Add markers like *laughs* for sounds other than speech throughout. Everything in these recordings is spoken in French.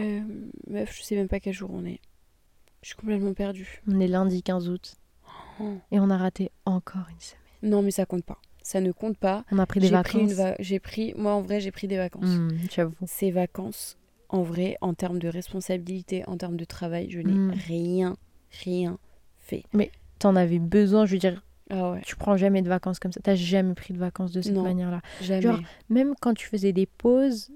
Euh, meuf, je sais même pas quel jour on est. Je suis complètement perdue. On est lundi 15 août. Oh. Et on a raté encore une semaine. Non, mais ça compte pas. Ça ne compte pas. On a pris des vacances. va- j'ai pris, moi en vrai, j'ai pris des vacances. Hmm, J'avoue. Ces vacances, en vrai, en termes de responsabilité, en termes de travail, je n'ai Mm. rien, rien fait. T'en avais besoin, je veux dire, Ah ouais, tu prends jamais de vacances comme ça. T'as jamais pris de vacances de cette manière-là. jamais. Genre, Même quand tu faisais des pauses,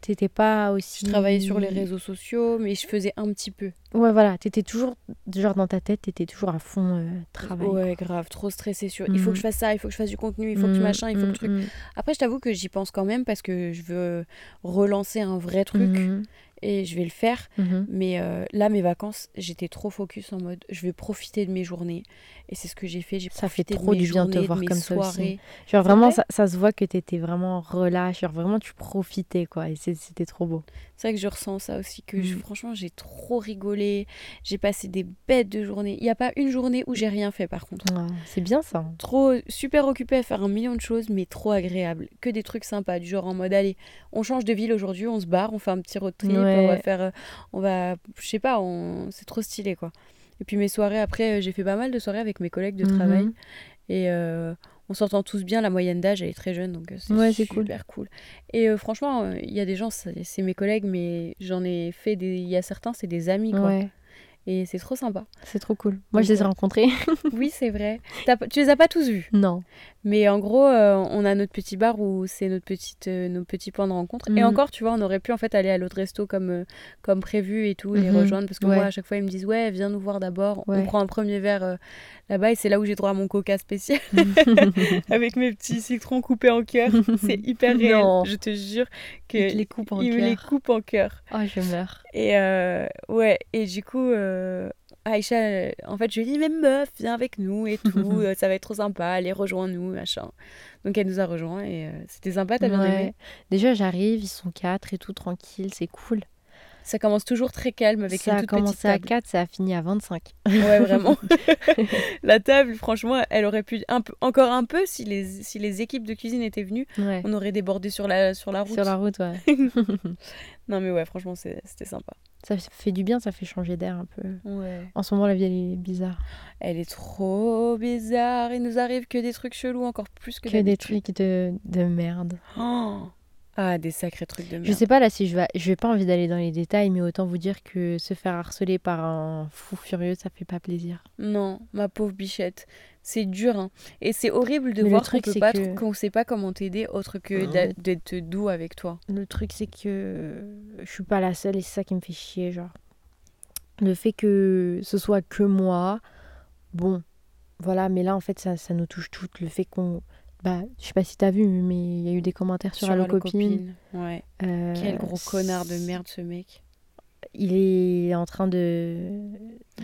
t'étais pas aussi. je travaillais sur les réseaux sociaux, mais je faisais un petit peu. Ouais, voilà. T'étais toujours, genre dans ta tête, t'étais toujours à fond euh, travail. Ouais, grave, trop stressée sur. Il faut que je fasse ça, il faut que je fasse du contenu, il faut que je Mm, machin, il faut que mm, le truc. Après, je t'avoue que j'y pense quand même parce que je veux relancer un vrai truc mhm, et je vais le faire. mhm. Mais euh, là, mes vacances, j'étais trop focus en mode je vais profiter de mes journées. Et c'est ce que j'ai fait. J'ai Ça fait trop du bien de te voir de comme ça aussi. Genre vraiment, vrai ça, ça se voit que t'étais vraiment relâche. Genre vraiment, tu profitais, quoi. Et c'était trop beau. C'est vrai que je ressens ça aussi. Que je- Mm. franchement, j'ai trop rigolé. J'ai passé des bêtes de journées. Il n'y a pas une journée où j'ai rien fait par contre. Ouais, c'est bien ça. Trop super occupée à faire un million de choses, mais trop agréable. Que des trucs sympas, du genre en mode allez, on change de ville aujourd'hui, on se barre, on fait un petit road trip, Ouais. on va faire. euh, On va. Je sais pas, on... c'est trop stylé quoi. Et puis mes soirées, après, euh, j'ai fait pas mal de soirées avec mes collègues de Mhm. travail. Et euh, on s'entend tous bien, la moyenne d'âge, elle est très jeune, donc euh, c'est Ouais, c'est cool. super cool. Et euh, franchement, il y a des gens, c'est mes collègues, mais j'en ai fait des. Il y a certains, c'est des amis quoi. Ouais, Et c'est trop sympa. c'est trop cool. Moi, je les ai rencontrés. *laughs* oui, c'est vrai. Tu les as pas tous vus? Non. Mais en gros, euh, on a notre petit bar où c'est notre petite, euh, nos petits points de rencontre. Et Mhm. encore, tu vois, on aurait pu en fait aller à l'autre resto comme, euh, comme prévu et tout, les Mhm. rejoindre. Parce que Ouais. moi, à chaque fois, ils me disent Ouais, viens nous voir d'abord. On prend un premier verre euh, là-bas et c'est là où j'ai droit à mon coca spécial *laughs* *laughs* avec mes petits citrons coupés en cœur. *laughs* C'est hyper réel. Non. Je te jure que Il te les coupe en il me les cœur. coupe en cœur. Oh, je meurs. Et ouais, et du coup, Aïcha, euh, en fait, je lui ai dit, mais meuf, viens avec nous et tout, *laughs* euh, ça va être trop sympa, allez, rejoins-nous, machin. Donc elle nous a rejoints et euh, c'était sympa, t'as bien Ouais. aimé. Déjà, j'arrive, ils sont quatre et tout, tranquille, c'est cool. Ça commence toujours très calme avec ça une a toute petite commencé à table. 4, ça a fini à 25. Ouais, vraiment. *laughs* *laughs* La table, franchement, elle aurait pu un peu, encore un peu si les, si les équipes de cuisine étaient venues, Ouais. on aurait débordé sur la, sur la route. Sur la route, ouais. Non mais ouais, franchement, c'était sympa. Ça fait du bien, ça fait changer d'air un peu. Ouais. En ce moment, la vie, elle est bizarre. Elle est trop bizarre. Il nous arrive que des trucs chelous, encore plus que, Que des trucs de, de merde. Oh ah, des sacrés trucs de merde. Je sais pas là si je vais, je vais pas envie d'aller dans les détails, mais autant vous dire que se faire harceler par un fou furieux, ça fait pas plaisir. Non, ma pauvre bichette. C'est dur, hein. Et c'est horrible de Mais voir qu'on que- qu'on sait pas comment t'aider autre que d'a- d'être doux avec toi. Le truc, c'est que je suis pas la seule et c'est ça qui me fait chier, genre. Le fait que ce soit que moi, bon, voilà, mais là, en fait, ça, ça nous touche toutes. Le fait qu'on. Bah, je sais pas si t'as vu, mais il y a eu des commentaires sur, Allo Allo Copine. Ouais. Euh, Quel gros connard de merde ce mec. Il est en train de,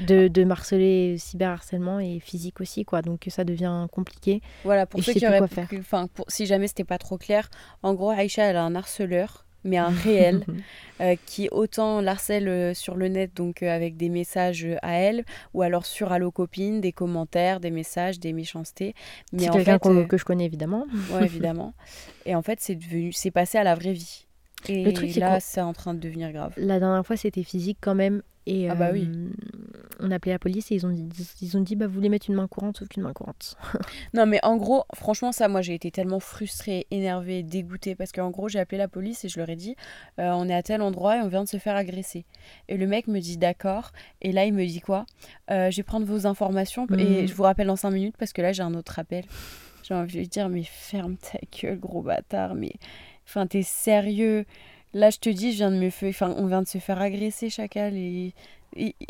de, de marceler cyberharcèlement et physique aussi, quoi. Donc ça devient compliqué. Voilà, pour ceux qui auraient Enfin, pour, si jamais c'était pas trop clair, en gros, Aïcha, elle a un harceleur, mais un réel, *laughs* euh, qui autant l'harcèle euh, sur le net, donc euh, avec des messages à elle, ou alors sur Allo Copine, des commentaires, des messages, des méchancetés. Mais C'est quelqu'un fait, euh, que je connais évidemment. Ouais, *laughs* évidemment. Et en fait, c'est devenu, c'est passé à la vraie vie. Et Le truc, là, c'est en train de devenir grave. La dernière fois, c'était physique quand même. Et Ah bah oui. euh, on a appelé la police et ils ont dit, ils ont dit bah, vous voulez mettre une main courante, sauf qu'une main courante. *laughs* Non, mais en gros, franchement, ça, moi, j'ai été tellement frustrée, énervée, dégoûtée, parce qu'en gros, j'ai appelé la police et je leur ai dit, euh, on est à tel endroit et on vient de se faire agresser. Et le mec me dit, d'accord. Et là, il me dit quoi? Euh, Je vais prendre vos informations et Mhm. je vous rappelle dans 5 minutes parce que là, j'ai un autre appel. J'ai envie de lui dire, mais ferme ta gueule, gros bâtard, mais. Enfin, t'es sérieux Là, je te dis, je viens de me faire... enfin, on vient de se faire agresser, chacal. Et,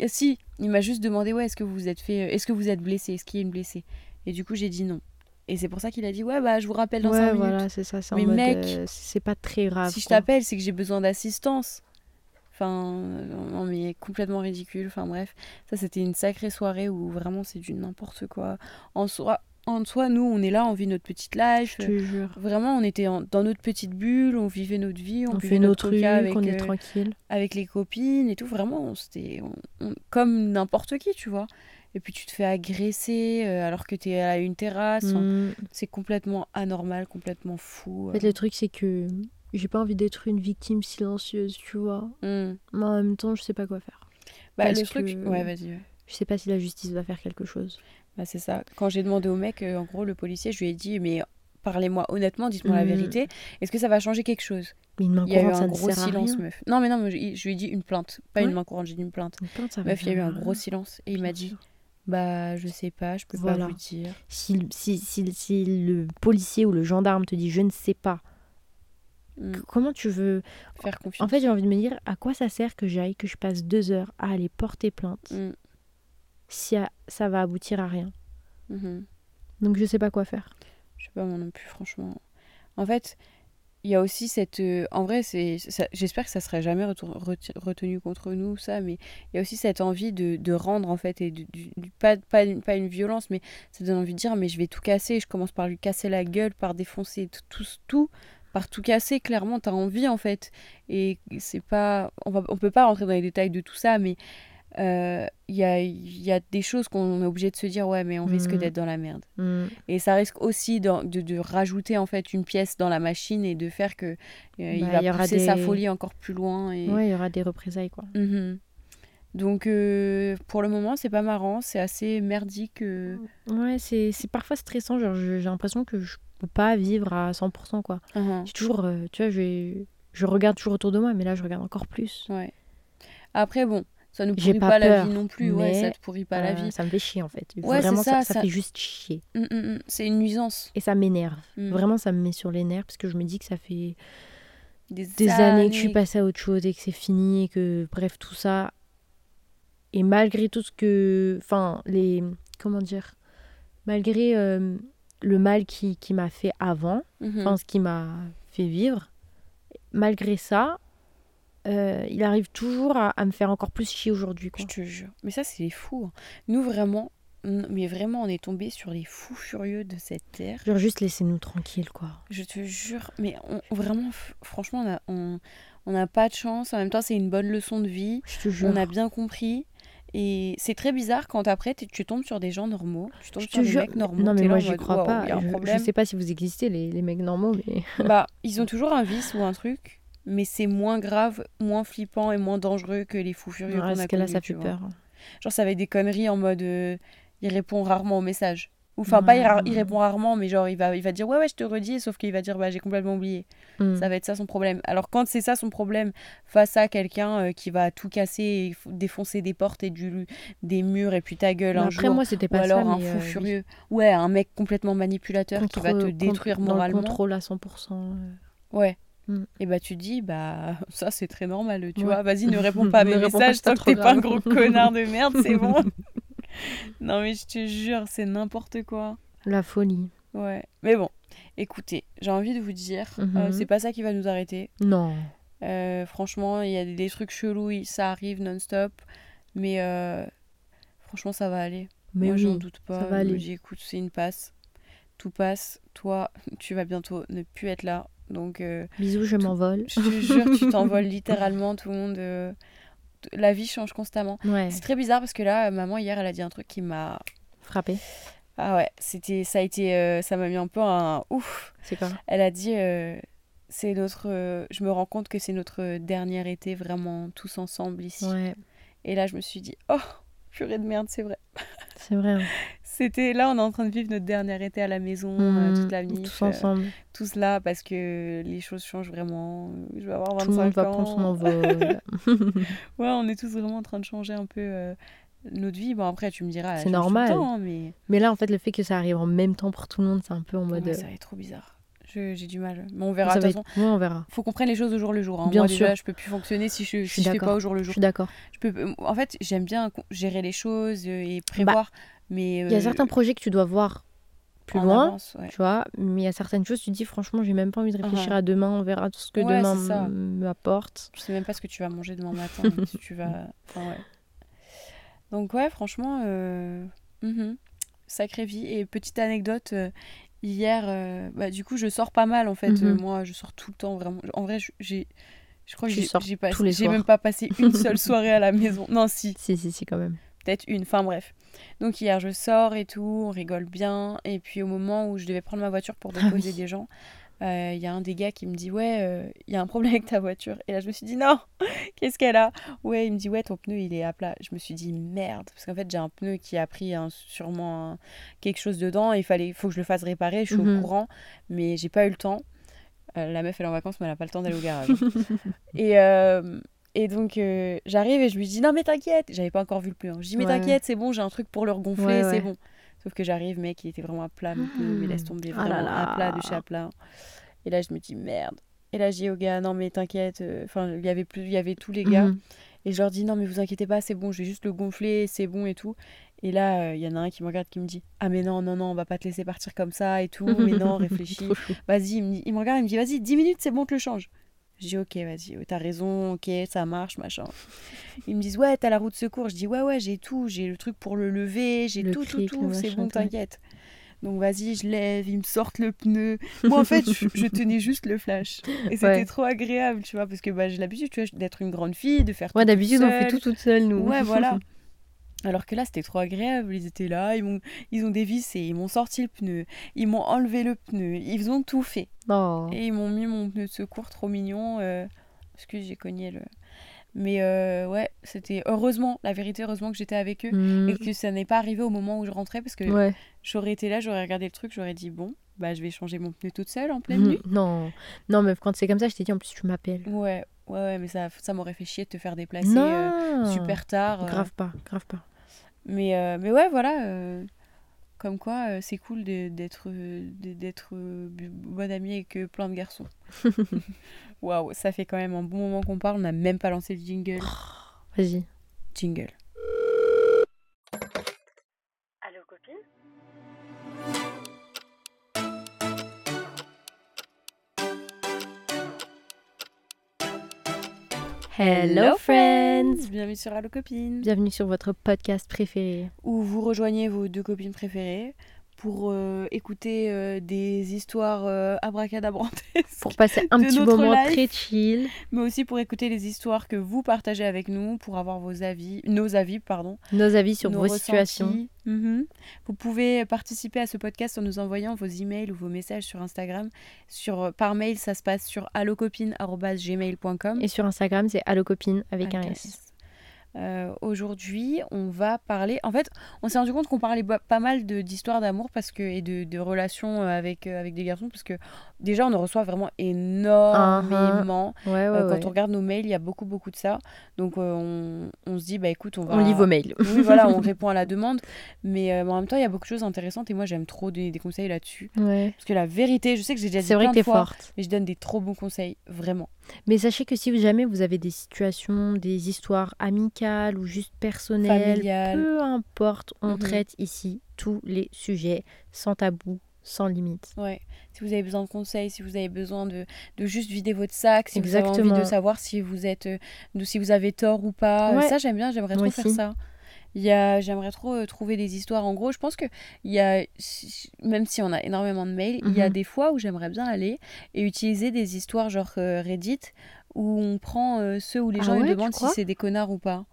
si, il m'a juste demandé, ouais, est-ce que vous êtes fait, est-ce que vous êtes blessé, est-ce qu'il y a une blessée? Et du coup, j'ai dit non. Et c'est pour ça qu'il a dit, ouais, bah, je vous rappelle dans 5 ouais, minutes. voilà, c'est ça. c'est Mais mec, euh, c'est pas très grave. si je t'appelle, c'est que j'ai besoin d'assistance. Enfin, non, mais complètement ridicule. Enfin, bref, ça, c'était une sacrée soirée où vraiment c'est du n'importe quoi. En soi, en soi, nous, on est là, on vit notre petite life. Je te jure. Vraiment, on était en- dans notre petite bulle, on vivait notre vie, on, On, fait notre avec, on est euh, tranquille. avec les copines et tout. Vraiment, c'était on- comme n'importe qui, tu vois. Et puis tu te fais agresser euh, alors que tu es à une terrasse. Mm. C'est complètement anormal, complètement fou. En fait, le truc, c'est que j'ai pas envie d'être une victime silencieuse, tu vois. Hmm. Mais en même temps, je sais pas quoi faire. Bah, Parce le truc. que- Ouais, vas-y. ouais. Je sais pas si la justice va faire quelque chose. Bah, c'est ça. Quand j'ai demandé au mec, euh, en gros, le policier, je lui ai dit, mais parlez-moi honnêtement, dites-moi la Mhm. vérité. Est-ce que ça va changer quelque chose? Mais une main Il y a eu un gros silence, meuf. Non, mais non, mais je, je lui ai dit une plainte. Pas Ouais. une main courante, j'ai dit une plainte. Une plainte, ça va Meuf, il y a eu un gros silence. Et il m'a dit, bah, je sais pas, je peux Voilà. pas vous dire. Si, si, si, si le policier ou le gendarme te dit je ne sais pas, que- comment tu veux. Faire confiance. En fait, j'ai envie de me dire à quoi ça sert que j'aille, que je passe deux heures à aller porter plainte Hmm. Si ça va aboutir à rien. Mhm. Donc je sais pas quoi faire. Je sais pas moi non plus, franchement. En fait, il y a aussi cette. euh, en vrai, c'est. J'espère que ça serait jamais retenu contre nous, ça, mais il y a aussi cette envie de, de rendre, en fait, et de, du- du- pas, pas, une, pas une violence, mais ça donne envie de dire, mais je vais tout casser. Je commence par lui casser la gueule, par défoncer tout, tout, tout, par tout casser, clairement, t'as envie, en fait. Et c'est pas. On, va, on peut pas rentrer dans les détails de tout ça, mais. Euh, Il y, a, y a des choses qu'on est obligé de se dire, ouais, mais on risque Mhm. d'être dans la merde. Hmm. Et ça risque aussi de, de rajouter en fait une pièce dans la machine et de faire que euh, il Bah, va y aura pousser sa folie encore plus loin. Et... Ouais, il y aura des représailles quoi. Mhm. Donc euh, pour le moment c'est pas marrant, c'est assez merdique. euh. Ouais, c'est c'est parfois stressant. J'ai l'impression que je peux pas vivre à 100% quoi. Mhm. J'ai toujours, euh, tu vois, je, je regarde toujours autour de moi, mais là, je regarde encore plus. Ouais. Après bon, ça J'ai pourrit pas pas, la vie non plus, ouais, ça te pourrit pas la vie. Ça me fait chier en fait. Ouais, Vraiment, ça, ça, ça ça- fait juste chier. Mm, mm, mm. C'est une nuisance. Et ça m'énerve. Vraiment, ça me met sur les nerfs parce que je me dis que ça fait Des, des années que je suis passée à autre chose et que c'est fini et que, bref, tout ça. Et malgré tout ce que. Enfin, les. Comment dire Malgré euh, le mal qui, qui m'a fait avant, Mhm. enfin, ce qui m'a fait vivre, malgré ça, euh, il arrive toujours à, à me faire encore plus chier aujourd'hui. Je te jure. Mais ça, c'est les fous. hein. Nous, vraiment, mais vraiment, on est tombé sur les fous furieux de cette terre. Genre, juste laissez-nous tranquilles, quoi. Je te jure. Mais on- vraiment, franchement, on a- on on n'a pas de chance. En même temps, c'est une bonne leçon de vie. Je te jure. On a bien compris. Et c'est très bizarre quand après, tu tombes sur des gens normaux. Tu tombes Je sur te des jure. mecs normaux. Non, mais moi, mode, crois pas. a Je, je sais pas si vous existez, les, les mecs normaux, mais. Bah, ils ont toujours un vice ou un truc. Mais c'est moins grave, moins flippant et moins dangereux que les fous furieux qu'on a parce que là, ça fait peur. Genre, ça va être des conneries en mode. euh, il répond rarement aux messages. Ou enfin, pas il, répond rarement, mais genre, il va, il va dire ouais, ouais, je te redis, sauf qu'il va dire bah, j'ai complètement oublié. Mm. Ça va être ça son problème. Alors, quand c'est ça son problème, face à quelqu'un euh, qui va tout casser, et défoncer des portes et du, des murs et puis ta gueule Mais un après, jour. moi, c'était ou pas alors ça. un fou euh, furieux. Ouais, un mec complètement manipulateur qui va te détruire contre- dans le moralement. contrôle à 100%. euh. Ouais. Mm. Et bah tu dis, bah *laughs* ça c'est très normal, tu Ouais. vois. Vas-y, ne réponds pas à *laughs* mes messages tant que t'es pas un gros connard de merde, *laughs* c'est bon. non mais je te jure, c'est n'importe quoi. La folie. Ouais. Mais bon, écoutez, j'ai envie de vous dire, euh, Mhm. c'est pas ça qui va nous arrêter. Non. Euh, franchement, il y a des, trucs chelous, ça arrive non-stop. Mais euh, franchement, ça va aller. Mais Moi, oui. j'en doute pas. ça va aller. dis, écoute, c'est une passe. Tout passe. Toi, tu vas bientôt ne plus être là. Donc, euh, Bisous, je m'envole. je te jure, tu t'envoles *laughs* littéralement. Tout le monde. euh, La vie change constamment. Ouais. C'est très bizarre parce que là, maman, hier, elle a dit un truc qui m'a. Frappé. Ah ouais, c'était, ça a été, euh, ça m'a mis un peu un ouf. C'est quoi Elle a dit, euh, c'est notre, euh, je me rends compte que c'est notre dernier été vraiment tous ensemble ici. Ouais. Et là, je me suis dit, oh, purée de merde, c'est vrai. C'est vrai. hein. C'était là, on est en train de vivre notre dernier été à la maison, euh, Mm, toute la nuit, Tous ensemble. tous là parce que les choses changent vraiment. Je vais avoir 25 Tout le monde va ans. prendre son envol. *laughs* *laughs* Ouais, on est tous vraiment en train de changer un peu euh, notre vie. Bon, après, tu me diras, C'est normal. temps, hein, mais Mais là, en fait, le fait que ça arrive en même temps pour tout le monde, c'est un peu en mode. Ouais, euh, ça va être trop bizarre. Je- J'ai du mal. Mais on verra. ça De toute être... façon, Ouais, on verra. faut qu'on prenne les choses au jour le jour. hein. Bien Moi, déjà, sûr. je peux plus fonctionner si je, Je si je fais pas au jour le Je jour. suis d'accord. Je peux, euh, en fait, j'aime bien gérer les choses euh, et prévoir, mais Bah, Il y a euh, certains projets que tu dois voir plus en loin, avance, ouais. tu vois, mais il y a certaines choses, tu te dis, franchement, j'ai même pas envie de réfléchir Mhm. à demain, on verra tout ce que Ouais, demain m'apporte. Je sais même pas ce que tu vas manger demain matin, si tu vas. *laughs* Enfin, ouais. Donc, ouais, franchement, euh, mhm. sacrée vie. Et petite anecdote, euh, hier, euh, bah, du coup, je sors pas mal en fait. Mhm. Euh, moi, je sors tout le temps, vraiment. En vrai, je- j'ai. Je crois que j'ai même pas passé une *laughs* seule soirée à la maison. Non, si, Si, si, si, quand même. peut-être une. Enfin, bref. Donc, hier, je sors et tout, on rigole bien. Et puis, au moment où je devais prendre ma voiture pour Ah déposer oui. des gens, euh, il y a un des gars qui me dit ouais euh, il y a un problème avec ta voiture. Et là je me suis dit non *laughs* qu'est-ce qu'elle a? Ouais il me dit ouais ton pneu il est à plat. Je me suis dit merde. Parce qu'en fait j'ai un pneu qui a pris un- sûrement un- quelque chose dedans. Il fallait faut que je le fasse réparer. Je suis Mhm. au courant. Mais j'ai pas eu le temps. Euh, la meuf elle est en vacances mais elle a pas le temps d'aller au garage. *laughs* Et euh, et donc euh, j'arrive et je lui dis non mais t'inquiète. J'avais pas encore vu le pneu hein. je dis mais Ouais. t'inquiète c'est bon j'ai un truc pour le regonfler Ouais, c'est ouais. bon sauf que j'arrive mec il était vraiment à plat mon pneu mais laisse tomber Ah vraiment là à plat de là. chez à plat et là je me dis merde. Et là je dis au gars non mais t'inquiète euh, enfin il y avait plus il y avait tous les gars. Mhm. et je leur dis non mais vous inquiétez pas c'est bon je vais juste le gonfler c'est bon et tout. Et là euh, il y en a un qui me regarde qui me dit ah mais non non non on va pas te laisser partir comme ça et tout. Mais non *laughs* réfléchis. Vas-y il me, regarde il me dit vas-y 10 minutes c'est bon on te le change je dis ok vas-y t'as raison ok ça marche machin. Ils me disent ouais t'as la roue de secours. Je dis ouais ouais j'ai tout j'ai le truc pour le lever j'ai Le tout tout tout c'est bon t'inquiète. Donc vas-y je lève ils me sortent le pneu. Moi en fait je, je tenais juste le flash. Et c'était Ouais. trop agréable tu vois parce que bah, j'ai l'habitude tu vois d'être une grande fille de faire tout Ouais, d'habitude, on fait tout toute seule, nous. Ouais, voilà. *laughs* Alors que là, c'était trop agréable. Ils étaient là, ils, m'ont, ils ont dévissé, ils m'ont sorti le pneu, ils m'ont enlevé le pneu, ils ont tout fait. Oh. Et ils m'ont mis mon pneu de secours trop mignon. Euh... Excuse, j'ai cogné le. Mais euh, ouais, c'était heureusement, la vérité, heureusement que j'étais avec eux Mhm. et que ça n'est pas arrivé au moment où je rentrais parce que Ouais. j'aurais été là, j'aurais regardé le truc, j'aurais dit bon, bah je vais changer mon pneu toute seule en pleine nuit. Mhm. Non, non, mais quand c'est comme ça, je t'ai dit en plus, tu m'appelles. Ouais, ouais, ouais, mais ça, ça m'aurait fait chier de te faire déplacer euh, super tard. euh. Grave pas, grave pas. Mais, euh, mais ouais, voilà. euh, comme quoi, euh, c'est cool d'être d'être bonne amie avec plein de garçons. *laughs* Waouh, ça fait quand même un bon moment qu'on parle. On n'a même pas lancé le jingle. Vas-y. Jingle. Hello friends Bienvenue sur Allo Copine. Bienvenue sur votre podcast préféré. Où vous rejoignez vos deux copines préférées pour euh, écouter euh, des histoires euh, abracadabrantesques. Pour passer un petit moment life. très chill. mais aussi pour écouter les histoires que vous partagez avec nous, pour avoir vos avis, nos avis, pardon, Nos avis sur nos vos ressentis. situations. Mhm. Vous pouvez participer à ce podcast en nous envoyant vos emails ou vos messages sur Instagram. Sur, par mail, ça se passe sur allocopine.gmail.com. Et sur Instagram, c'est allocopine avec un S. Euh, Aujourd'hui, on va parler. En fait, on s'est rendu compte qu'on parlait pas mal d'histoires d'amour parce que et de, de relations euh, avec, euh, avec des garçons parce que déjà, on en reçoit vraiment énormément. Ouais, ouais, Euh, ouais. Quand on regarde nos mails, il y a beaucoup, beaucoup de ça. Donc, on, on se dit, bah écoute, on va. On lit vos mails. Oui, voilà, on *laughs* répond à la demande. Mais en même temps, il y a beaucoup de choses intéressantes et moi, j'aime trop des, des conseils là-dessus. Parce que la vérité, je sais que j'ai déjà dit vrai plein que de fois, forte. mais je donne des trop bons conseils, vraiment. Mais sachez que si jamais vous avez des situations, des histoires amicales ou juste personnelles, Familiales. peu importe, on Mhm. traite ici tous les sujets sans tabou, sans limite. Ouais. Si vous avez besoin de conseils, si vous avez besoin de, de juste vider votre sac, si vous avez envie de savoir si vous êtes, euh, de, si vous avez tort ou pas, euh, Ouais. ça j'aime bien, j'aimerais trop faire ça. Il y a, j'aimerais trop euh, trouver des histoires. En gros, je pense que il y a, même si on a énormément de mails, il y a Mhm. des fois où j'aimerais bien aller et utiliser des histoires genre euh, Reddit où on prend euh, ceux où les Ah gens ouais, demandent si c'est des connards ou pas.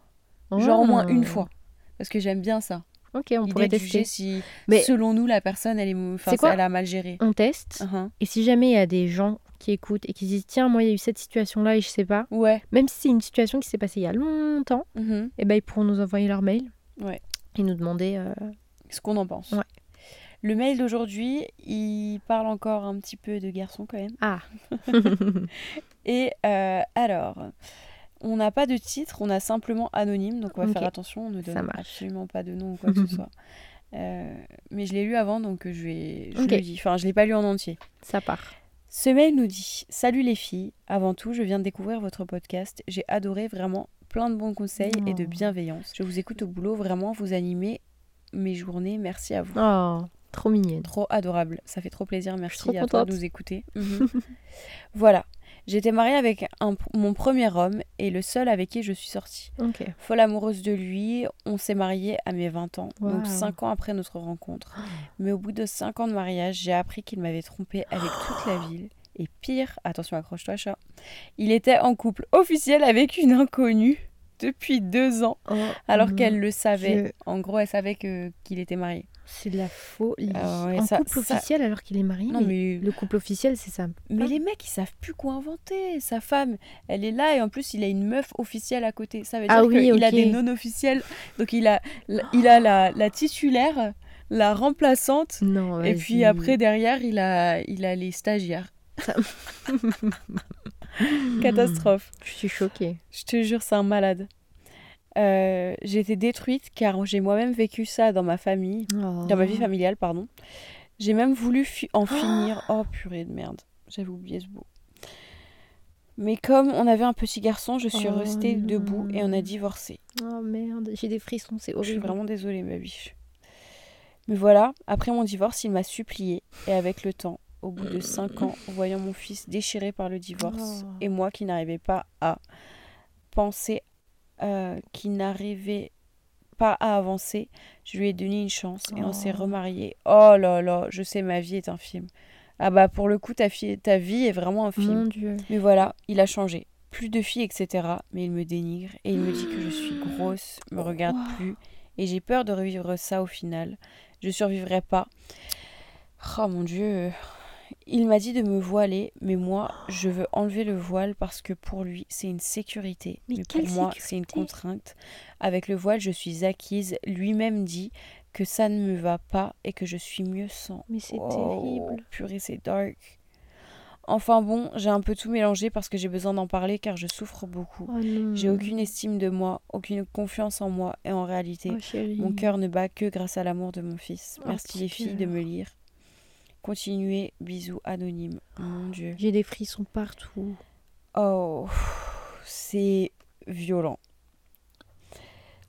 Genre au moins une Oh. fois. Parce que j'aime bien ça. Ok, on pourrait de juger tester. si, Mais- selon nous, la personne, elle, est, enfin, quoi elle a mal géré. On teste. Uhum. Et si jamais il y a des gens qui écoutent et qui se disent tiens moi il y a eu cette situation là et je sais pas, Ouais. même si c'est une situation qui s'est passée il y a longtemps, Mhm. et ben ils pourront nous envoyer leur mail. Ouais. Et nous demander. euh, ce qu'on en pense. Ouais. Le mail d'aujourd'hui, il parle encore un petit peu de garçons quand même. Ah. *laughs* Et euh, alors, on n'a pas de titre, on a simplement anonyme, donc on va faire attention, on ne donne absolument pas de nom ou quoi que ce *laughs* soit. Euh, mais je l'ai lu avant, donc je vais, je le dis. Enfin, je l'ai pas lu en entier. Ça part. Ce mail nous dit Salut les filles, avant tout, je viens de découvrir votre podcast. J'ai adoré vraiment plein de bons conseils et de bienveillance. Je vous écoute au boulot, vraiment, vous animez mes journées. Merci à vous. Oh, trop mignonne. Trop adorable, ça fait trop plaisir, merci trop à toi de nous écouter. *laughs* Mhm. voilà, j'étais mariée avec un- mon premier homme et le seul avec qui je suis sortie. Folle amoureuse de lui, on s'est mariés à mes 20 ans, donc Waouh. 5 ans après notre rencontre. Mais au bout de 5 ans de mariage, j'ai appris qu'il m'avait trompée avec toute la *gasps* ville. Et pire, attention accroche-toi chat, il était en couple officiel avec une inconnue depuis deux ans, alors Oh, qu'elle le savait. En gros, elle savait que qu'il était marié. C'est de la folie. Ah ouais, en ça- couple ça- officiel alors qu'il est marié. Non, mais, Le couple officiel, c'est ça. mais les mecs, ils savent plus quoi inventer. Sa femme, elle est là et en plus, il a une meuf officielle à côté. Ça veut dire Ah oui, qu'il a des non officiels. Donc, il a, il a la, la titulaire, la remplaçante. Non, Et puis après, derrière, il a, il a les stagiaires. *laughs* Catastrophe. Je suis choquée. Je te jure, c'est un malade. Euh, j'ai été détruite car j'ai moi-même vécu ça dans ma famille, dans Oh. ma vie familiale, pardon. J'ai même voulu fi- en finir. Oh purée de merde, j'avais oublié ce bout. Mais comme on avait un petit garçon, je suis Oh restée non. debout et on a divorcé. Oh merde, j'ai des frissons, c'est Je suis horrible. vraiment désolée, ma biche. Mais voilà, après mon divorce, il m'a supplié. Et avec le temps, au bout de cinq ans, voyant mon fils déchiré par le divorce, Oh. et moi qui n'arrivais pas à penser, euh, qui n'arrivait pas à avancer, je lui ai donné une chance et on s'est Oh. remariés. Oh là là, je sais, ma vie est un film. Ah bah pour le coup, ta, fi- ta vie est vraiment un film. Mon dieu. Mais voilà, il a changé. Plus de filles, etc. Mais il me dénigre et il me dit que je suis *gasps* grosse, me regarde Wow. plus. Et j'ai peur de revivre ça au final. Je survivrai pas. Oh mon dieu. Il m'a dit de me voiler, mais moi, je veux enlever le voile parce que pour lui, c'est une sécurité. Mais Mais, pour moi, c'est une contrainte. Avec le voile, je suis acquise. Lui-même dit que ça ne me va pas et que je suis mieux sans. Mais c'est Oh, terrible. Purée, c'est dark. Enfin bon, j'ai un peu tout mélangé parce que j'ai besoin d'en parler car je souffre beaucoup. Oh. J'ai aucune estime de moi, aucune confiance en moi et en réalité, Oh, mon cœur ne bat que grâce à l'amour de mon fils. Merci les filles de me lire. Continuez, bisous anonymes. Mon dieu. J'ai des frissons partout. Oh, c'est violent.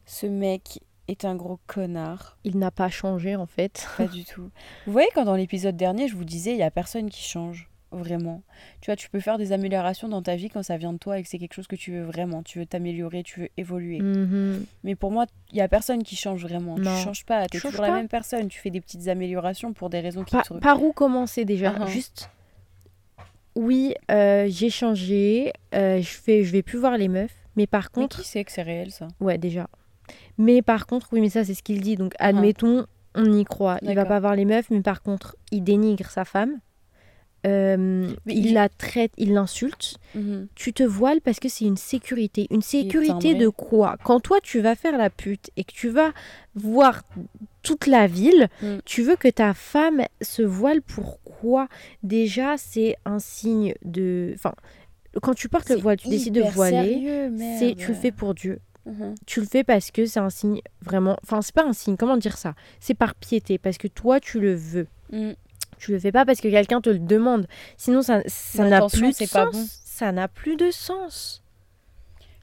Ce mec est un gros connard. Il n'a pas changé en fait. Pas du tout. Vous voyez, quand dans l'épisode dernier, je vous disais, il n'y a personne qui change. Vraiment. Tu vois, tu peux faire des améliorations dans ta vie quand ça vient de toi et que c'est quelque chose que tu veux vraiment. Tu veux t'améliorer, tu veux évoluer. Mhm. Mais pour moi, il n'y a personne qui change vraiment. Non. Tu changes pas. Tu es toujours pas. la même personne. Tu fais des petites améliorations pour des raisons qui Par, te. par où commencer déjà? Ah, ah. Juste. Oui, euh, j'ai changé. euh, je fais, je vais plus voir les meufs. Mais par Mais contre, qui sait que c'est réel ça? Ouais, déjà. Mais par contre, oui, mais ça, c'est ce qu'il dit. Donc, admettons, on y croit. Il va D'accord. pas voir les meufs, mais par contre, il dénigre sa femme. Euh, il il- la traite, il l'insulte. Mhm. Tu te voiles parce que c'est une sécurité. Une sécurité de quoi? Quand toi, tu vas faire la pute et que tu vas voir toute la ville, Mm. tu veux que ta femme se voile pourquoi Déjà, c'est un signe de... Enfin, quand tu portes le voile, tu décides de voiler, c'est tu le fais pour Dieu. Mhm. Tu le fais parce que c'est un signe vraiment... Enfin, c'est pas un signe, comment dire ça? C'est par piété, parce que toi, tu le veux. Tu le fais pas parce que quelqu'un te le demande. Sinon, ça ça n'a plus de sens. pas bon. Ça n'a plus de sens.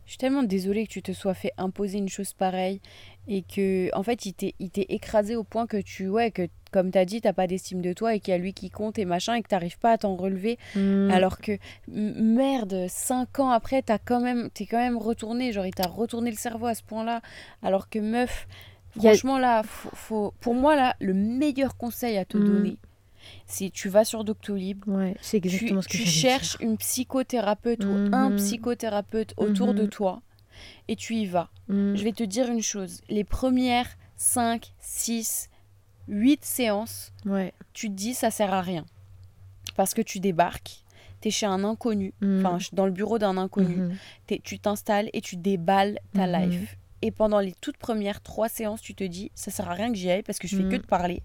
Je suis tellement désolée que tu te sois fait imposer une chose pareille et que en fait il t'est écrasé au point que tu ouais que comme t'as dit t'as pas d'estime de toi et qu'il y a lui qui compte et machin et que t'arrives pas à t'en relever Mm. alors que merde cinq ans après t'as quand même t'es quand même retourné genre il t'a retourné le cerveau à ce point là alors que meuf a- franchement là faut, faut- pour moi là le meilleur conseil à te Mm. donner c'est tu vas sur Doctolib Ouais, c'est tu, exactement ce que tu j'allais cherches dire. une psychothérapeute ou un Mhm. psychothérapeute autour de Mhm. toi et tu y vas. Mm. Je vais te dire une chose, les premières 5, 6, 8 séances, Ouais. tu te dis ça sert à rien. Parce que tu débarques, tu es chez un inconnu, enfin dans le bureau d'un inconnu, Mhm. Tu t'installes et tu déballes ta Mhm. life. Et pendant les toutes premières trois séances, tu te dis, ça sert à rien que j'y aille parce que je fais que de parler.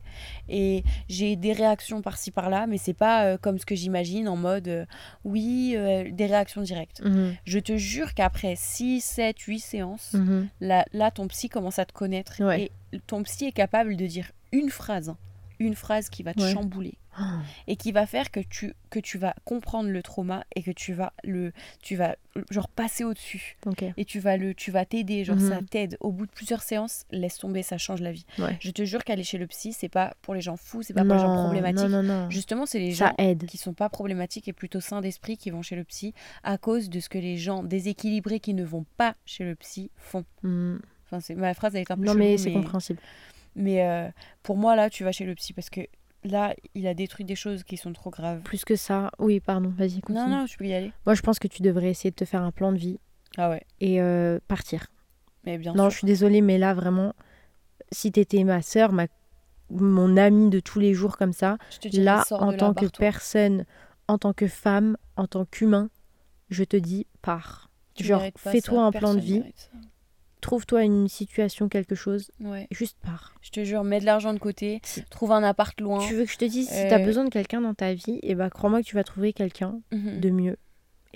Et j'ai des réactions par-ci par-là, mais c'est pas euh, comme ce que j'imagine en mode, euh, oui, euh, des réactions directes. Mhm. Je te jure qu'après 6, 7, 8 séances, Mhm. là, là, ton psy commence à te connaître. Ouais. Et ton psy est capable de dire une phrase, hein, une phrase qui va te Ouais. chambouler. Et qui va faire que tu, que tu vas comprendre le trauma et que tu vas le tu vas genre passer au-dessus et tu vas le tu vas t'aider genre Mhm. ça t'aide au bout de plusieurs séances laisse tomber ça change la vie Ouais. je te jure qu'aller chez le psy c'est pas pour les gens fous c'est pas pour les gens problématiques Non, non, non. justement c'est les Ça gens aide. qui sont pas problématiques et plutôt sains d'esprit qui vont chez le psy à cause de ce que les gens déséquilibrés qui ne vont pas chez le psy font Mm. enfin c'est ma phrase elle est un peu Non, chelou, mais c'est compréhensible. mais euh, pour moi là tu vas chez le psy parce que là il a détruit des choses qui sont trop graves Plus que ça. Oui, pardon, vas-y, continue. non non tu peux y aller Moi, je pense que tu devrais essayer de te faire un plan de vie ah ouais et euh, partir. mais bien non, sûr je suis désolée, mais là, vraiment, si t'étais ma sœur, ma mon ami de tous les jours comme ça. Je Là, en tant que personne, en tant que femme, en tant qu'humain, je te dis, pars. Tu Genre, fais-toi un plan de vie. Trouve-toi une situation, quelque chose, Ouais, juste pars. je te jure, mets de l'argent de côté, Si- trouve un appart loin. Tu veux que je te dise, si Euh, t'as besoin de quelqu'un dans ta vie, et bah crois-moi que tu vas trouver quelqu'un Mhm. de mieux.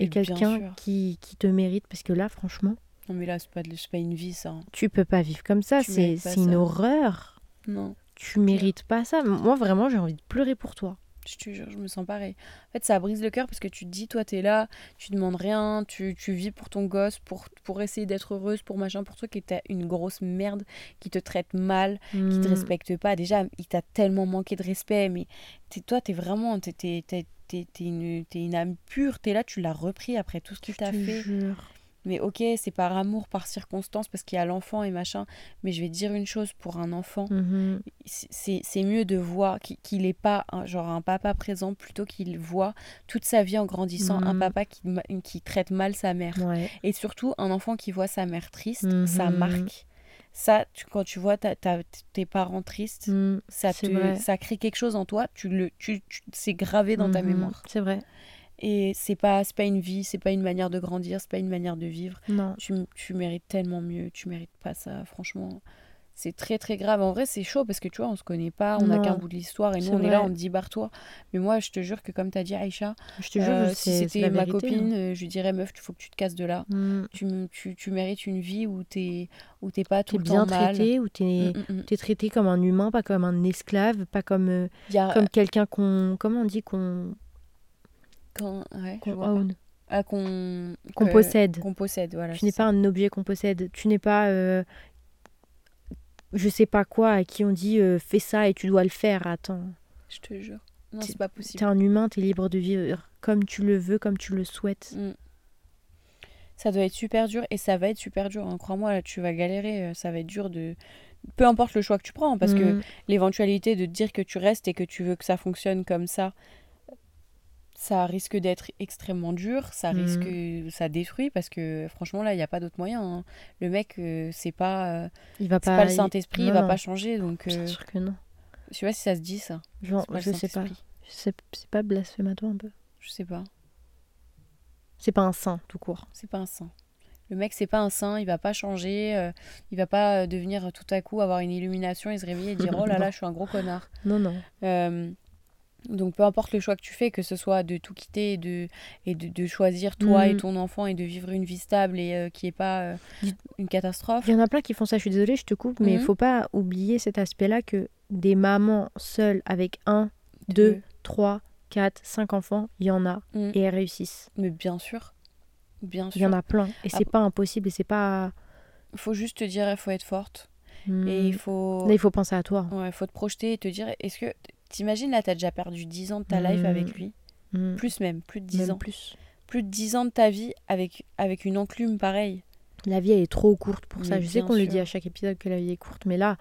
Et quelqu'un qui, qui te mérite, parce que là, franchement, Non, mais là, c'est pas, de- pas une vie, ça. hein. tu peux pas vivre comme ça. C'est une horreur. Non, Tu mérites pas ça. Moi, vraiment, j'ai envie de pleurer pour toi. Je te jure, je me sens pareil. En fait, ça brise le cœur parce que tu te dis, toi, t'es là, tu demandes rien, tu, tu vis pour ton gosse, pour, pour essayer d'être heureuse, pour machin, pour toi qui t'as une grosse merde, qui te traite mal, qui te Hmm. respecte pas. Déjà, il t'a tellement manqué de respect, mais t'es- toi, t'es vraiment, t'es, t'es, t'es- une, une âme pure, t'es là, tu l'as repris après tout ce qu'il t'a fait. jure. Mais ok, c'est par amour, par circonstance, parce qu'il y a l'enfant et machin. Mais je vais dire une chose, pour un enfant, Mhm. c'est c'est mieux de voir qu'il ait pas un, genre un papa présent plutôt qu'il voit toute sa vie en grandissant un Mhm. papa qui, qui traite mal sa mère. Ouais. Et surtout, un enfant qui voit sa mère triste, ça Mhm. marque. Ça, tu- quand tu vois tes parents tristes, Hmm, ça, te, ça crée quelque chose en toi, tu le, tu, tu- c'est gravé dans ta mémoire. C'est vrai. Et c'est pas, c'est pas une vie, c'est pas une manière de grandir, c'est pas une manière de vivre. Non. Tu, tu mérites tellement mieux, tu mérites pas ça, franchement. C'est très très grave. En vrai, c'est chaud parce que tu vois, on se connaît pas, on n'a qu'un bout de l'histoire et nous on est là, on te dit barre-toi. Mais moi, je te jure que comme t'as dit, Aïcha, Je te jure, euh, si c'était ma vérité, copine, hein. euh, je lui dirais meuf, il faut que tu te casses de là. Hmm. Tu, tu, tu mérites une vie où t'es où t'es pas tout le bien temps mal. traité ou t'es Mm, mm, mm. traité comme un humain, pas comme un esclave, pas comme, euh, a comme quelqu'un qu'on. Comment on dit qu'on ouais, qu'on own, Ah, possède qu'on possède, voilà. Tu n'es pas un objet qu'on possède. Tu n'es pas. euh, je sais pas quoi, à qui on dit euh, fais ça et tu dois le faire. Attends. Je te jure. Non, T'es- c'est pas T'es possible. un humain, t'es libre de vivre comme tu le veux, comme tu le souhaites. Mm. Ça doit être super dur et ça va être super dur. hein. Crois-moi, là, tu vas galérer. euh, Ça va être dur de. Peu importe le choix que tu prends, parce que Mm. l'éventualité de te dire que tu restes et que tu veux que ça fonctionne comme ça, ça risque d'être extrêmement dur. Ça Mm. risque. Ça détruit parce que franchement, là, il n'y a pas d'autre moyen. hein. Le mec, euh, c'est pas. euh, il va pas. pas le il- Saint-Esprit, il non, va non. pas changer. Donc, Bien euh, sûr que non. je sais pas si ça se dit ça. Genre, je sais pas. C'est pas blasphématoire un peu. Je sais pas. C'est pas un saint tout court. C'est pas un saint. Le mec, c'est pas un saint, il va pas changer, euh, il va pas euh, devenir tout à coup avoir une illumination et se réveiller et dire *laughs* oh là là, je suis un gros connard. Non, non. Euh, donc peu importe le choix que tu fais, que ce soit de tout quitter et de, et de, de choisir toi et Mm. ton enfant et de vivre une vie stable et euh, qui est pas euh, une catastrophe. Il y en a plein qui font ça, je suis désolée, je te coupe, mais il Mhm. faut pas oublier cet aspect-là que des mamans seules avec un, deux, trois, quatre, cinq enfants, il y en a Mm. et elles réussissent. Mais bien sûr, bien Il y en sûr. a plein et c'est Ah. pas impossible et c'est pas. Il faut juste te dire, il faut être forte et Hmm. il faut, Là, il faut penser à toi. ouais, faut te projeter et te dire, est-ce que t'imagines là, t'as déjà perdu 10 ans de ta life Mm. avec lui, Hmm. plus même, plus de 10 Même ans. plus. plus de 10 ans de ta vie avec, avec une enclume pareille. La vie elle est trop courte pour ça. Je sais qu'on le dit à chaque épisode que la vie est courte, mais là,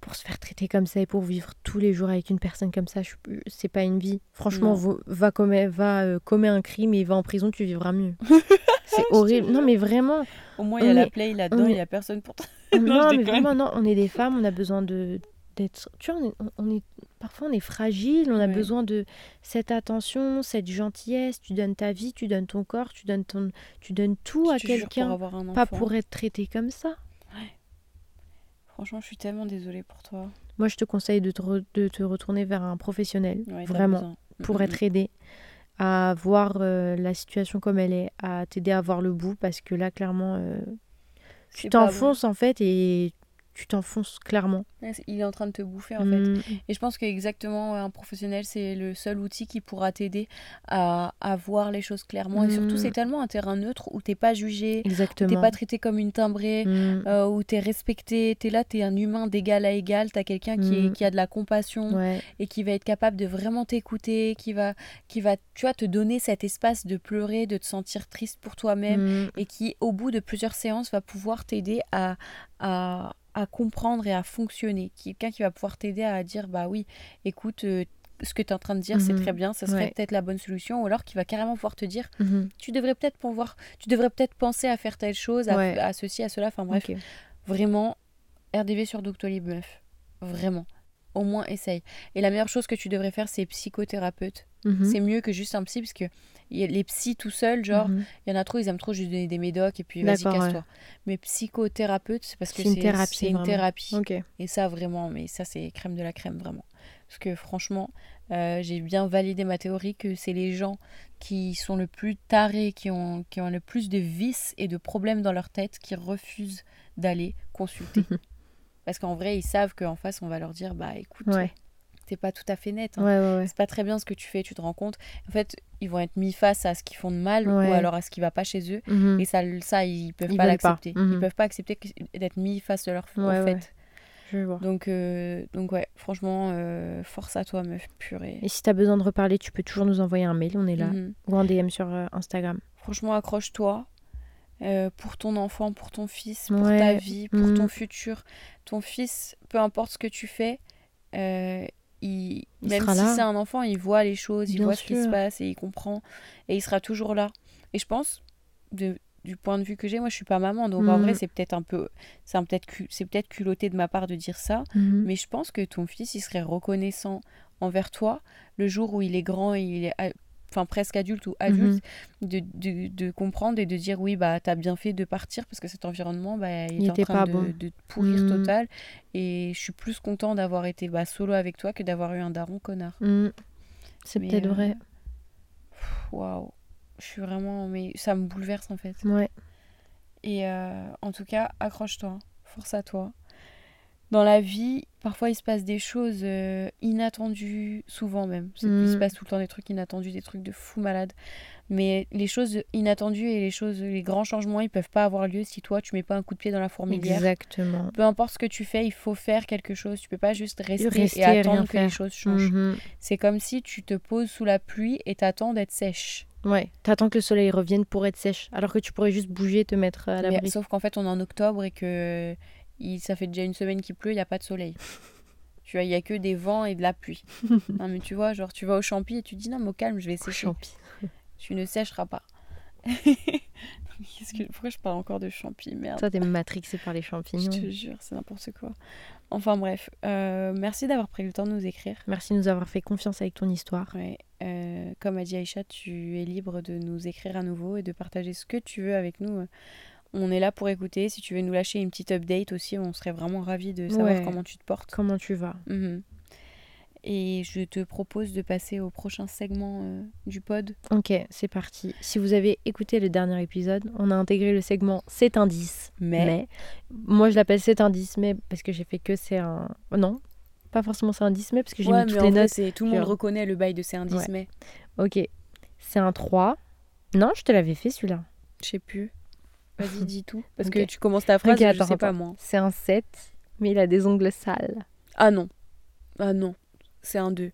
pour se faire traiter comme ça et pour vivre tous les jours avec une personne comme ça, je- c'est pas une vie. Franchement, Non. va, va, commettre, va euh, commettre un crime et va en prison, tu vivras mieux. *laughs* c'est horrible. Non, mais vraiment. Au moins, il y a la play là-dedans, il est- n'y a personne pour toi. non, *laughs* je mais vraiment, non, on est des femmes, on a besoin de d'être. Tu vois, on est, on est- parfois on est fragile, on a Ouais. besoin de cette attention, cette gentillesse. Tu donnes ta vie, tu donnes ton corps, tu donnes ton, tu donnes tout à Je quelqu'un, un pas pour être traité comme ça. Franchement, je suis tellement désolée pour toi. Moi, je te conseille de te, re- de te retourner vers un professionnel, Ouais, vraiment, besoin. pour Mm, être aidé à voir euh, la situation comme elle est, à t'aider à voir le bout, parce que là, clairement, euh, tu bon. t'enfonces en fait et tu t'enfonces clairement. Il est en train de te bouffer en fait. Mm. Et je pense que exactement un professionnel, c'est le seul outil qui pourra t'aider à, à voir les choses clairement. Et surtout, Mm. c'est tellement un terrain neutre où t'es pas jugé, où Exactement. t'es pas traité comme une timbrée. Mm. euh, où t'es respecté, t'es là, t'es un humain d'égal à égal, t'as quelqu'un qui, est- Mm. qui a de la compassion, Ouais. et qui va être capable de vraiment t'écouter, qui va, qui va, tu vois, te donner cet espace de pleurer, de te sentir triste pour toi-même, et qui, au bout de plusieurs séances, va pouvoir t'aider à, à, à comprendre et à fonctionner. Quelqu'un qui va pouvoir t'aider à dire, bah oui, écoute, euh, ce que tu es en train de dire, c'est Mhm. très bien, ça serait Ouais. peut-être la bonne solution, ou alors qui va carrément pouvoir te dire, Mhm. tu devrais peut-être pouvoir, tu devrais peut-être penser à faire telle chose, à, Ouais. à ceci, à cela, enfin bref, vraiment, RDV sur Doctolib, meuf. Vraiment. au moins essaye. Et la meilleure chose que tu devrais faire, c'est psychothérapeute. Mhm. C'est mieux que juste un psy, parce que les psys tout seuls, genre, Mhm. il y en a trop, ils aiment trop juste donner des médocs et puis vas-y, casse-toi. Mais psychothérapeute, c'est parce que C'est une thérapie, c'est une thérapie. Ok. Et ça, vraiment, mais ça, c'est crème de la crème, vraiment. Parce que franchement, euh, j'ai bien validé ma théorie que c'est les gens qui sont le plus tarés, qui ont, qui ont le plus de vices et de problèmes dans leur tête, qui refusent d'aller consulter. *laughs* Parce qu'en vrai, ils savent qu'en face, on va leur dire, bah écoute, Ouais. T'es pas tout à fait net. hein. Ouais, ouais, ouais. C'est pas très bien ce que tu fais, tu te rends compte. En fait, ils vont être mis face à ce qu'ils font de mal ou alors à ce qui va pas chez eux. Mhm. Et ça, ça ils peuvent Ils pas l'accepter. Mhm. Ils peuvent pas accepter d'être mis face à leur fait. Je vois. Donc, euh, donc ouais, franchement, euh, force à toi, meuf, purée. Et si t'as besoin de reparler, tu peux toujours nous envoyer un mail, on est là. Mhm. Ou un DM sur euh, Instagram. Franchement, accroche-toi. euh, pour ton enfant, pour ton fils, pour Ouais. ta vie, pour Mhm. ton futur. Ton fils, peu importe ce que tu fais, euh, il, Il même si c'est un enfant, il voit les choses, il voit ce qui se passe et il comprend. Et il sera toujours là. Et je pense, de, du point de vue que j'ai, moi je suis pas maman, donc en vrai c'est peut-être un peu, c'est peut-être c'est peut-être culotté de ma part de dire ça, Mhm. mais je pense que ton fils, il serait reconnaissant envers toi le jour où il est grand et il est enfin presque adulte ou adulte, Mhm. de, de, de comprendre et de dire oui, bah t'as bien fait de partir parce que cet environnement, bah, il, Il est en train pas de, bon. de pourrir Mhm. total. Et je suis plus content d'avoir été bah, solo avec toi que d'avoir eu un daron connard. Mhm. C'est peut-être euh, vrai. Waouh, je suis vraiment. Mais ça me bouleverse en fait. Ouais. Et euh, en tout cas, accroche-toi, force à toi. Dans la vie, parfois il se passe des choses euh, inattendues, souvent même. C'est- Il se passe tout le temps des trucs inattendus, des trucs de fou malade. Mais les choses inattendues et les choses, les grands changements, ils peuvent pas avoir lieu si toi tu mets pas un coup de pied dans la fourmilière. Exactement. Peu importe ce que tu fais, il faut faire quelque chose. Tu peux pas juste rester, Rester et attendre que les choses changent. Mhm. C'est comme si tu te poses sous la pluie et t'attends d'être sèche. Ouais. T'attends que le soleil revienne pour être sèche. Alors que tu pourrais juste bouger, te mettre à Mais- l'abri. sauf qu'en fait, on est en octobre et que il, ça fait déjà une semaine qu'il pleut, il n'y a pas de soleil. *laughs* tu vois, il y a que des vents et de la pluie. *laughs* non, mais tu vois, genre, tu vas au champi et tu dis non, mais au calme, je vais sécher. Champi. *laughs* Tu ne sécheras pas. Que... Pourquoi je parle encore de champi Merde. Toi, t'es matrixé par les Je champignons. te jure, c'est n'importe quoi. Enfin bref, euh, merci d'avoir pris le temps de nous écrire. Merci de nous avoir fait confiance avec ton histoire. Ouais, euh, comme a dit Aïcha, tu es libre de nous écrire à nouveau et de partager ce que tu veux avec nous. On est là pour écouter. Si tu veux nous lâcher une petite update aussi, on serait vraiment ravis de savoir Ouais. comment tu te portes. Comment tu vas Mhm. Et je te propose de passer au prochain segment euh, du pod. Ok, c'est parti. Si vous avez écouté le dernier épisode, on a intégré le segment C'est un 10. Mais, Moi, je l'appelle C'est un 10, mais parce que j'ai fait que c'est un. Non, pas forcément c'est un 10, mais parce que j'ai Ouais, mis mais toutes les notes. tout le monde Genre. reconnaît le bail de c'est un 10 Ouais. mais Ok, c'est un 3. Non, je te l'avais fait celui-là. je sais plus. Vas-y, dis tout. Parce que tu commences ta phrase, Ok, et je attends, sais pas attends. moi. C'est un 7, mais il a des ongles sales. Ah non. Ah non. C'est un 2.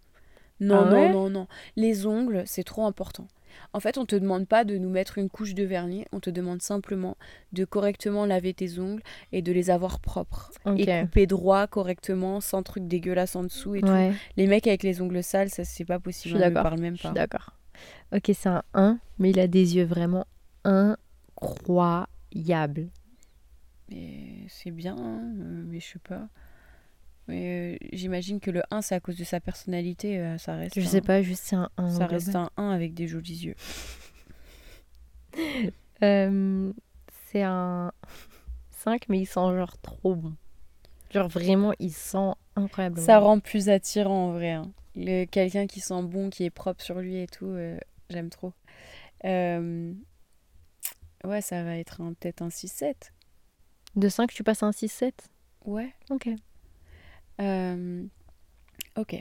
Non, Ah non, ouais non, non. Les ongles, c'est trop important. En fait, on te demande pas de nous mettre une couche de vernis, on te demande simplement de correctement laver tes ongles et de les avoir propres. Ok. Et couper droit correctement, sans truc dégueulasse en dessous et tout. Les mecs avec les ongles sales, ça c'est pas je possible. on ne parle même Je suis pas. d'accord. Ok, c'est un 1, mais il a des yeux vraiment incroyables. Mais c'est bien, hein, euh, mais je sais pas. Mais euh, j'imagine que le 1 c'est à cause de sa personnalité, euh, ça reste. Je un- sais pas, juste c'est un 1. Ça reste un 1 avec des jolis yeux. *laughs* Euh, c'est un *laughs* 5, mais il sent genre trop bon. Genre vraiment, il sent incroyable. Ça rend plus attirant en vrai. hein. Le- Quelqu'un qui sent bon, qui est propre sur lui et tout, j'aime trop. Ouais, ça va être un- peut-être un 6-7. De 5, tu passes à un 6-7 Ouais. Ok. Euh, Ok.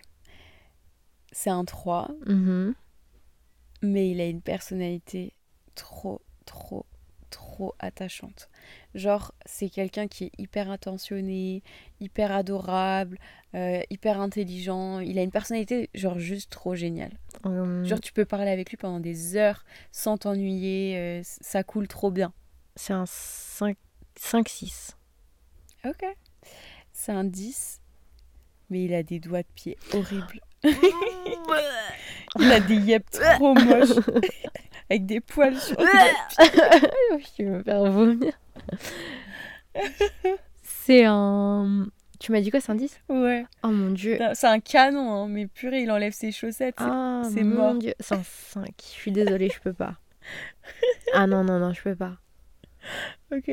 C'est un 3, Mhm. mais il a une personnalité trop, trop, trop attachante. Genre, c'est quelqu'un qui est hyper attentionné, hyper adorable, euh, hyper intelligent. Il a une personnalité, genre, juste trop géniale. Hum, Genre, tu peux parler avec lui pendant des heures sans t'ennuyer. euh, ça coule trop bien. C'est un 5-6. Ok. C'est un 10, mais il a des doigts de pied horribles. *laughs* *laughs* il a des yeux trop moches. *laughs* avec des poils sur. *laughs* Je vais me faire vomir. c'est un. Tu m'as dit quoi, c'est un 10 Ouais. Oh mon dieu. C'est un canon, hein, mais purée, il enlève ses chaussettes. c'est- Ah, c'est mon mort. dieu. C'est un 5. Je suis désolée, je peux pas. *laughs* Ah non, non, non, je peux pas. Ok.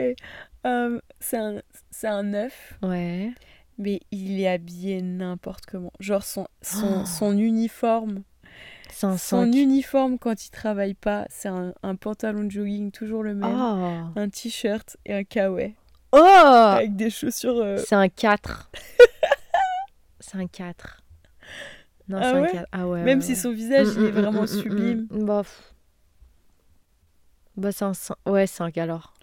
Euh, c'est un, c'est un 9, Ouais. mais il est habillé n'importe comment. Genre son, son, Oh. son uniforme. Un Son 5. uniforme quand il travaille pas, c'est un, un pantalon de jogging toujours le même, Oh. un t-shirt et un kawaii Oh avec des chaussures. euh, C'est un 4. *laughs* c'est un 4. Non, Ah c'est un ouais 4. Ah ouais. Même ouais, si son visage Mm, il est mm, vraiment mm, mm, sublime. Bah, bah c'est un 5. Ouais, 5 alors.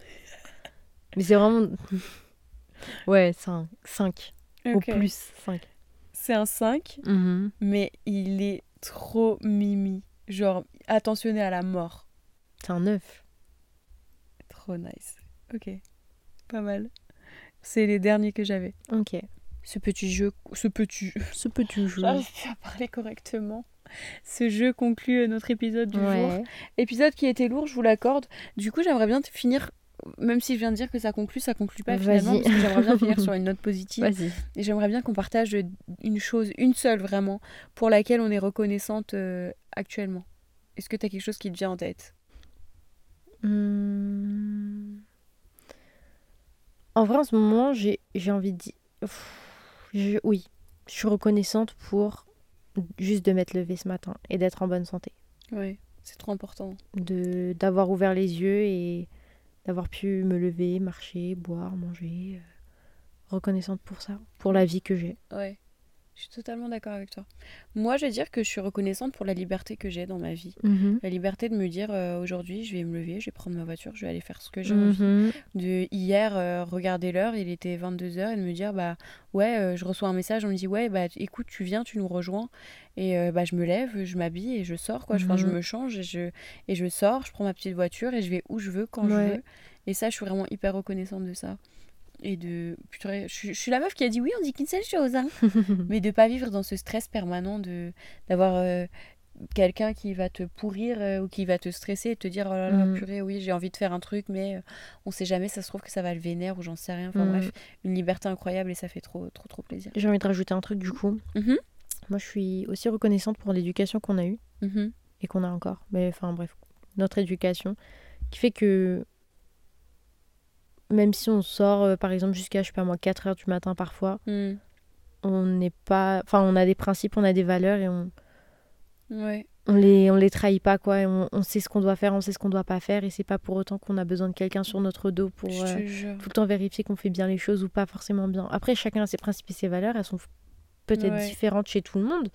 Mais c'est vraiment. *laughs* Ouais, 5. 5. Ok. Au plus 5. C'est un 5, mais il est trop mimi. Genre attentionné à la mort. C'est un 9. Trop nice. Ok. Pas mal. C'est les derniers que j'avais. Ok. Ce petit jeu. Ce petit. *laughs* Ce petit jeu. J'arrive plus à parler correctement. Ce jeu conclut euh, notre épisode du jour. Ouais. Épisode qui était lourd, je vous l'accorde. Du coup, j'aimerais bien finir. Même si je viens de dire que ça conclut, ça conclut pas finalement. Vas-y. Parce que j'aimerais bien finir sur une note positive. Et j'aimerais bien qu'on partage une chose, une seule vraiment, pour laquelle on est reconnaissante euh, actuellement. Est-ce que tu as quelque chose qui te vient en tête? Hmm. En vrai, en ce moment, j'ai envie de dire. Je- Oui, je suis reconnaissante pour juste de m'être levée ce matin et d'être en bonne santé. Ouais, c'est trop important. De D'avoir ouvert les yeux et d'avoir pu me lever, marcher, boire, manger. euh, Reconnaissante pour ça, pour la vie que j'ai. Je suis totalement d'accord avec toi. Moi, je vais dire que je suis reconnaissante pour la liberté que j'ai dans ma vie. La liberté de me dire euh, aujourd'hui, je vais me lever, je vais prendre ma voiture, je vais aller faire ce que j'ai envie. Mhm. De hier, euh, regarder l'heure, il était 22h, et de me dire, bah ouais, euh, je reçois un message, on me dit, ouais, bah écoute, tu viens, tu nous rejoins. Et bah je me lève, je m'habille et je sors, quoi. Enfin, je Mhm. me change et je, et je sors, je prends ma petite voiture et je vais où je veux, quand je veux. Et ça, je suis vraiment hyper reconnaissante de ça. Et de. Putain, je, suis- je suis la meuf qui a dit oui, on dit qu'une seule chose, hein. *laughs* Mais de pas vivre dans ce stress permanent de d'avoir euh, quelqu'un qui va te pourrir euh, ou qui va te stresser et te dire oh là là, Mhm. purée, oui, j'ai envie de faire un truc, mais euh, on sait jamais, ça se trouve que ça va le vénère ou j'en sais rien. Enfin bref, une liberté incroyable et ça fait trop, trop, trop plaisir. J'ai envie de rajouter un truc du coup. Mhm. Moi, je suis aussi reconnaissante pour l'éducation qu'on a eue. Mhm. et qu'on a encore. Mais enfin bref, notre éducation qui fait que même si on sort euh, par exemple jusqu'à je sais pas moi 4 heures du matin parfois, Mhm. on n'est pas enfin on a des principes, on a des valeurs et on Ouais. on les on les trahit pas quoi, et on, on sait ce qu'on doit faire, on sait ce qu'on doit pas faire et c'est pas pour autant qu'on a besoin de quelqu'un sur notre dos pour euh, tout le temps vérifier qu'on fait bien les choses ou pas forcément bien. Après chacun a ses principes et ses valeurs, elles sont peut-être Ouais. différentes chez tout le monde,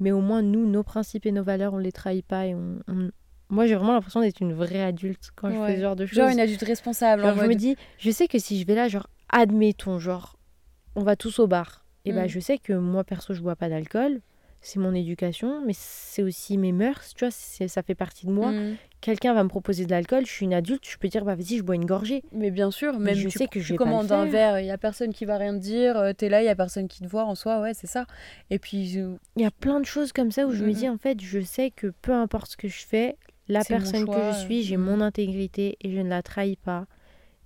mais au moins nous nos principes et nos valeurs, on les trahit pas et on, on- moi j'ai vraiment l'impression d'être une vraie adulte quand je fais ce genre de choses. Genre une adulte responsable. Genre, en je me dis, je sais que si je vais là, genre, admettons, genre, on va tous au bar. Et bah, Mm. je sais que moi, perso, je bois pas d'alcool. C'est mon éducation, mais c'est aussi mes mœurs, tu vois, ça fait partie de moi. Mhm. Quelqu'un va me proposer de l'alcool, je suis une adulte, je peux dire, bah vas-y, je bois une gorgée. Mais bien sûr, même je tu, sais que tu je le commandes un verre, il y a personne qui va rien te dire, euh, t'es là, il y a personne qui te voit en soi, ouais, c'est ça. Et puis Il y a plein de choses comme ça où je me Mm, dis, en fait, je sais que peu importe ce que je fais, la personne que je suis, j'ai mm. mon intégrité et je ne la trahis pas.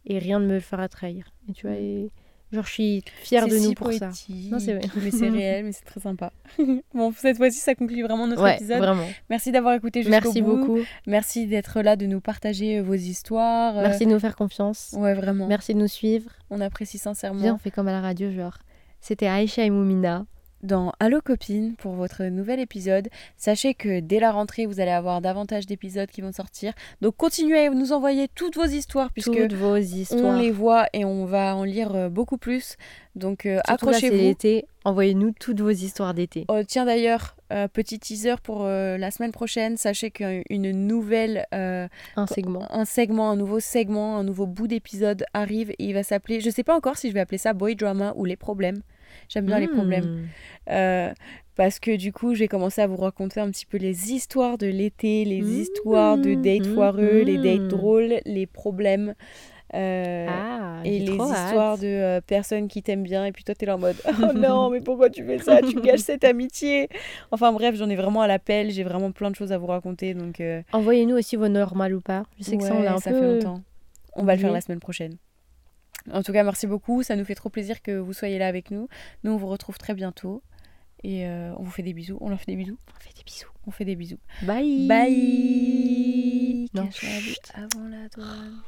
Et rien ne me le fera trahir. Et tu vois, Mm. et genre, je suis fière de nous pour ça. Non, c'est vrai. mais c'est *laughs* réel, mais c'est très sympa. *laughs* bon, cette fois-ci, ça conclut vraiment notre Ouais, épisode. vraiment. Merci d'avoir écouté jusqu'au Merci bout. beaucoup. Merci d'être là, de nous partager euh, vos histoires. euh, Merci de nous faire confiance. Ouais, vraiment. Merci de nous suivre. On apprécie sincèrement. Viens, on fait comme à la radio, genre. C'était Aïcha et Moumina. Dans Allo Copine pour votre nouvel épisode. Sachez que dès la rentrée, vous allez avoir davantage d'épisodes qui vont sortir. Donc continuez à nous envoyer toutes vos histoires puisque Toutes vos on histoires. les voit et on va en lire euh, beaucoup plus. Donc euh, accrochez-vous. Envoyez-nous toutes vos histoires d'été. Oh, tiens d'ailleurs, euh, petit teaser pour euh, la semaine prochaine. Sachez qu'une nouvelle, euh, Un segment. un segment, un nouveau segment, un nouveau bout d'épisode arrive et il va s'appeler. Je sais pas encore si je vais appeler ça Boy Drama ou les problèmes. J'aime bien les Hmm. problèmes. Euh, parce que du coup, j'ai commencé à vous raconter un petit peu les histoires de l'été, les Mmh, histoires de dates mmh, foireux, les dates drôles, les problèmes. euh, Ah, et les histoires hâte. de euh, personnes qui t'aiment bien et puis toi t'es là en mode *laughs* oh non mais pourquoi tu fais ça? Tu gâches cette *laughs* amitié enfin bref j'en ai vraiment à l'appel j'ai vraiment plein de choses à vous raconter donc euh, Envoyez-nous aussi vos normales ou pas. Je sais que ça, on l'a un ça peu... fait longtemps on va le faire la semaine prochaine En tout cas, merci beaucoup. Ça nous fait trop plaisir que vous soyez là avec nous. Nous, on vous retrouve très bientôt. Et euh, on vous fait des bisous. On leur fait des bisous. On fait des bisous. On fait des bisous. Bye. Bye. Non, avant la douane.